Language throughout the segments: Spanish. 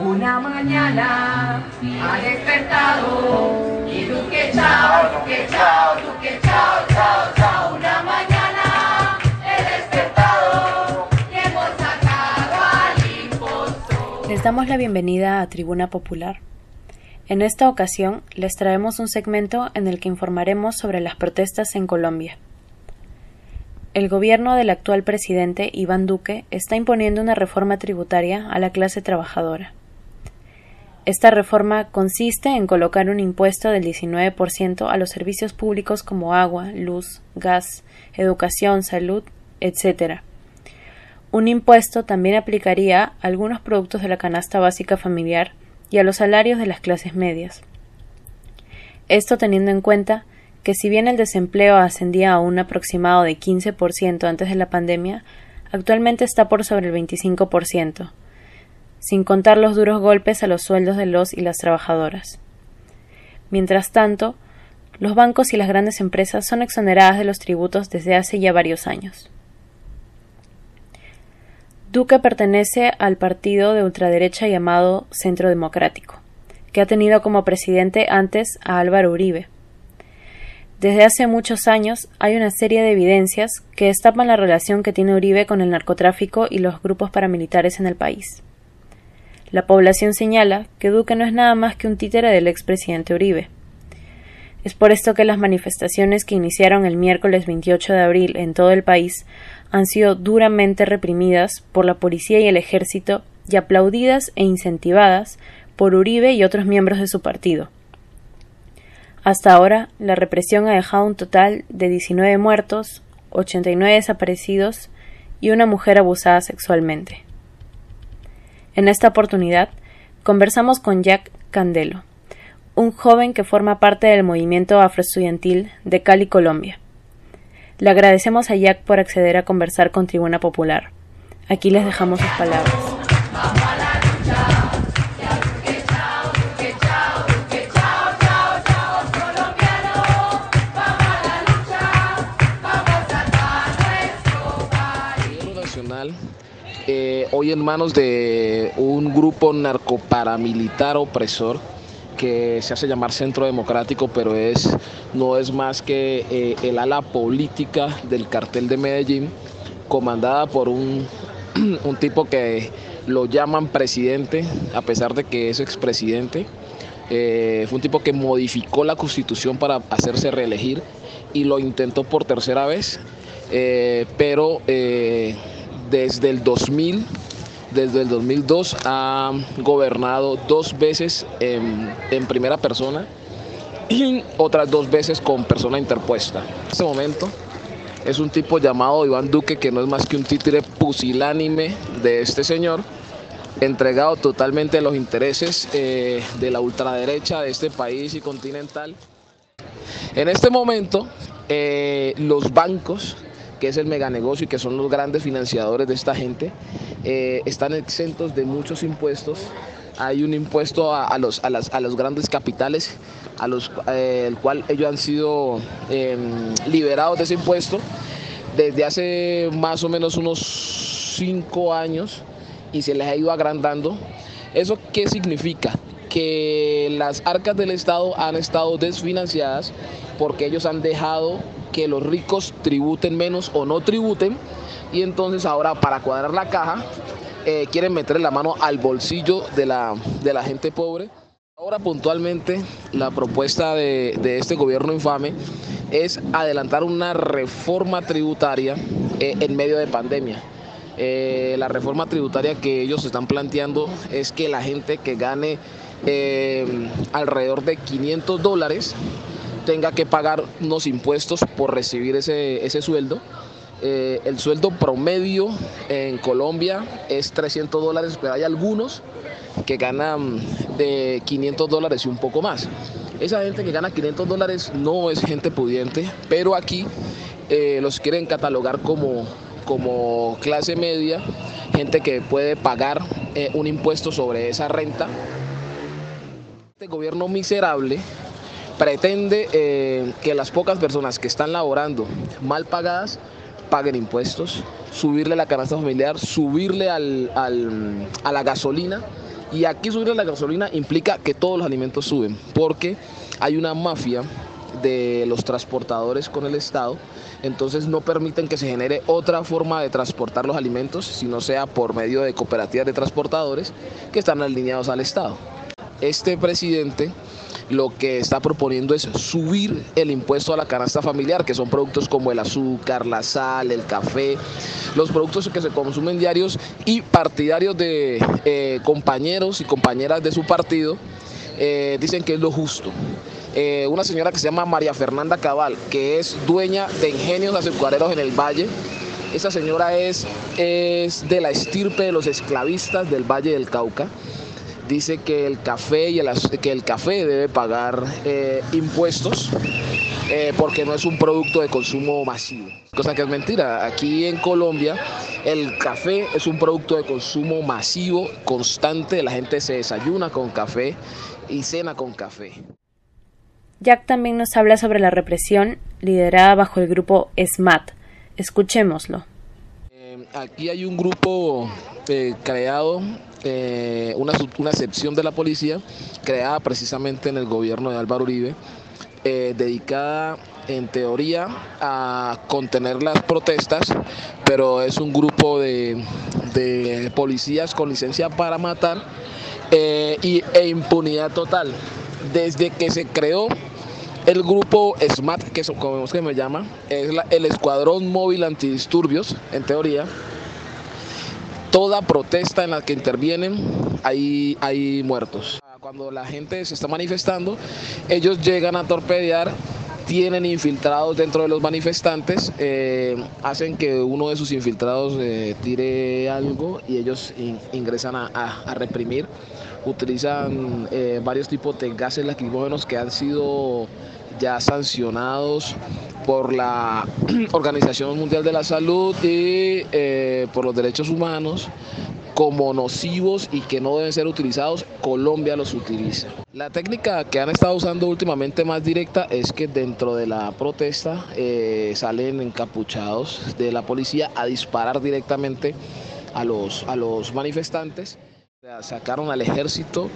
Una mañana ha despertado y Duque chao, Duque chao, Duque chao, chao, chao. Una mañana he despertado y hemos sacado al impostor. Les damos la bienvenida a Tribuna Popular. En esta ocasión les traemos un segmento en el que informaremos sobre las protestas en Colombia. El gobierno del actual presidente Iván Duque está imponiendo una reforma tributaria a la clase trabajadora. Esta reforma consiste en colocar un impuesto del 19% a los servicios públicos como agua, luz, gas, educación, salud, etc. Un impuesto también aplicaría a algunos productos de la canasta básica familiar y a los salarios de las clases medias. Esto teniendo en cuenta que si bien el desempleo ascendía a un aproximado de 15% antes de la pandemia, actualmente está por sobre el 25%, sin contar los duros golpes a los sueldos de los y las trabajadoras. Mientras tanto, los bancos y las grandes empresas son exoneradas de los tributos desde hace ya varios años. Duque pertenece al partido de ultraderecha llamado Centro Democrático, que ha tenido como presidente antes a Álvaro Uribe. Desde hace muchos años hay una serie de evidencias que destapan la relación que tiene Uribe con el narcotráfico y los grupos paramilitares en el país. La población señala que Duque no es nada más que un títere del expresidente Uribe. Es por esto que las manifestaciones que iniciaron el miércoles 28 de abril en todo el país han sido duramente reprimidas por la policía y el ejército y aplaudidas e incentivadas por Uribe y otros miembros de su partido. Hasta ahora, la represión ha dejado un total de 19 muertos, 89 desaparecidos y una mujer abusada sexualmente. En esta oportunidad, conversamos con Jack Candelo, un joven que forma parte del movimiento afroestudiantil de Cali, Colombia. Le agradecemos a Jack por acceder a conversar con Tribuna Popular. Aquí les dejamos sus palabras. Hoy en manos de un grupo narcoparamilitar opresor que se hace llamar Centro Democrático, pero es, no es más que eh, el ala política del cartel de Medellín, comandada por un, un tipo que lo llaman presidente, a pesar de que es expresidente. Eh, fue un tipo que modificó la constitución para hacerse reelegir y lo intentó por tercera vez, eh, pero eh, desde el 2000, desde el 2002 ha gobernado dos veces en, primera persona y otras dos veces con persona interpuesta. En este momento es un tipo llamado Iván Duque que no es más que un títere pusilánime de este señor, entregado totalmente a los intereses eh, de la ultraderecha de este país y continental. En este momento, eh, los bancos que es el meganegocio y que son los grandes financiadores de esta gente, eh, están exentos de muchos impuestos. Hay un impuesto a, los, a, las, a los grandes capitales, a los, eh, el cual ellos han sido eh, liberados de ese impuesto desde hace más o menos unos cinco años y se les ha ido agrandando. ¿Eso qué significa? Que las arcas del Estado han estado desfinanciadas porque ellos han dejado que los ricos tributen menos o no tributen y entonces ahora para cuadrar la caja eh, quieren meterle la mano al bolsillo de la, de la gente pobre. Ahora puntualmente la propuesta de, de, este gobierno infame es adelantar una reforma tributaria eh, en medio de pandemia. Eh, la reforma tributaria que ellos están planteando es que la gente que gane alrededor de 500 dólares tenga que pagar unos impuestos por recibir ese, ese sueldo. Eh, el sueldo promedio en Colombia es 300 dólares, pero hay algunos que ganan de 500 dólares y un poco más. Esa gente que gana 500 dólares no es gente pudiente, pero aquí eh, los quieren catalogar como, como clase media, gente que puede pagar eh, un impuesto sobre esa renta. Este gobierno miserable pretende eh, que las pocas personas que están laborando mal pagadas paguen impuestos, subirle la canasta familiar, subirle al, al, a la gasolina Y aquí subir la gasolina implica que todos los alimentos suben, porque hay una mafia de los transportadores con el Estado, entonces no permiten que se genere otra forma de transportar los alimentos, sino sea por medio de cooperativas de transportadores que están alineados al Estado. Este presidente lo que está proponiendo es subir el impuesto a la canasta familiar, que son productos como el azúcar, la sal, el café, los productos que se consumen diarios y partidarios de eh, compañeros y compañeras de su partido eh, dicen que es lo justo. Eh, una señora que se llama María Fernanda Cabal, que es dueña de ingenios azucareros en el Valle. Esa señora es, es de la estirpe de los esclavistas del Valle del Cauca dice que el café y el, que el café debe pagar eh, impuestos eh, porque no es un producto de consumo masivo. Cosa que es mentira. Aquí en Colombia el café es un producto de consumo masivo, constante. La gente se desayuna con café y cena con café. Jack también nos habla sobre la represión liderada bajo el grupo SMAT. Escuchémoslo. Eh, aquí hay un grupo creado eh, una, una sección de la policía creada precisamente en el gobierno de Álvaro Uribe, eh, dedicada en teoría a contener las protestas, pero es un grupo de, policías con licencia para matar eh, y, e impunidad total. Desde que se creó el grupo SMAT, que es que me llama, es el Escuadrón Móvil Antidisturbios, en teoría, toda protesta en la que intervienen hay, hay muertos. Cuando la gente se está manifestando, ellos llegan a torpedear tienen infiltrados dentro de los manifestantes, eh, hacen que uno de sus infiltrados eh, tire algo y ellos ingresan a, reprimir. Utilizan eh, varios tipos de gases lacrimógenos que han sido ya sancionados por la Organización Mundial de la Salud y eh, por los derechos humanos como nocivos y que no deben ser utilizados, Colombia los utiliza. La técnica que han estado usando últimamente más directa es que dentro de la protesta eh, salen encapuchados de la policía a disparar directamente a los, a los manifestantes. Sacaron al ejército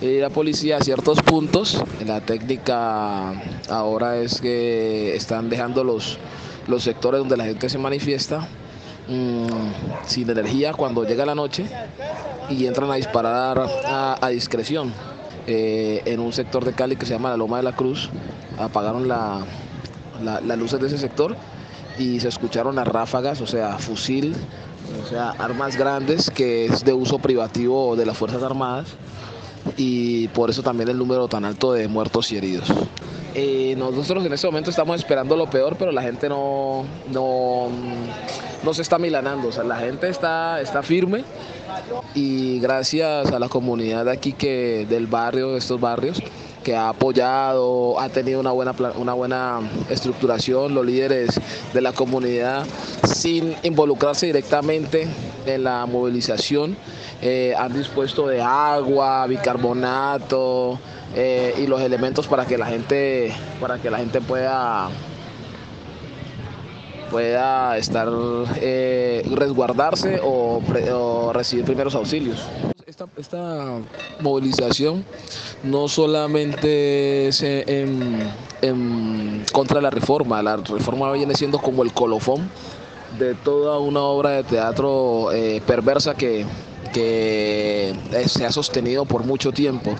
la policía a ciertos puntos. La técnica ahora es que están dejando los, los sectores donde la gente se manifiesta mm, sin energía cuando llega la noche y entran a disparar a, discreción. Eh, en un sector de Cali que se llama la Loma de la Cruz, apagaron las luces de ese sector y se escucharon las ráfagas, o sea, fusil, o sea, armas grandes que es de uso privativo de las Fuerzas Armadas y por eso también el número tan alto de muertos y heridos. Eh, nosotros en este momento estamos esperando lo peor, pero la gente no, no, no se está milanando, o sea, la gente está, está firme y gracias a la comunidad de aquí que, del barrio, de estos barrios, que ha apoyado, ha tenido una buena, una buena estructuración, los líderes de la comunidad, sin involucrarse directamente en la movilización, eh, han dispuesto de agua, bicarbonato eh, y los elementos para que la gente, para que la gente pueda pueda estar eh, resguardarse o, recibir primeros auxilios. Esta, movilización no solamente es en, contra de la reforma, la reforma viene siendo como el colofón de toda una obra de teatro perversa que, que se ha sostenido por mucho tiempo.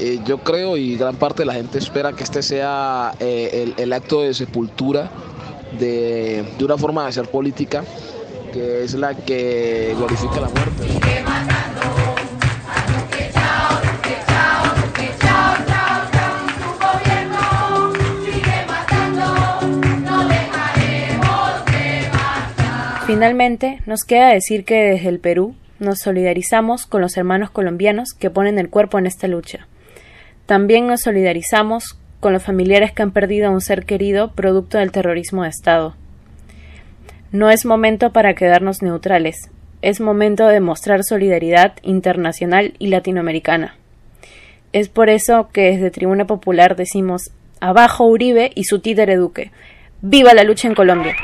Eh, yo creo y gran parte de la gente espera que este sea eh, el, acto de sepultura de una forma de hacer política que es la que glorifica la muerte. Finalmente, nos queda decir que desde el Perú nos solidarizamos con los hermanos colombianos que ponen el cuerpo en esta lucha. También nos solidarizamos con los familiares que han perdido a un ser querido producto del terrorismo de Estado. No es momento para quedarnos neutrales, es momento de mostrar solidaridad internacional y latinoamericana. Es por eso que desde Tribuna Popular decimos abajo Uribe y su títere Duque. ¡Viva la lucha en Colombia!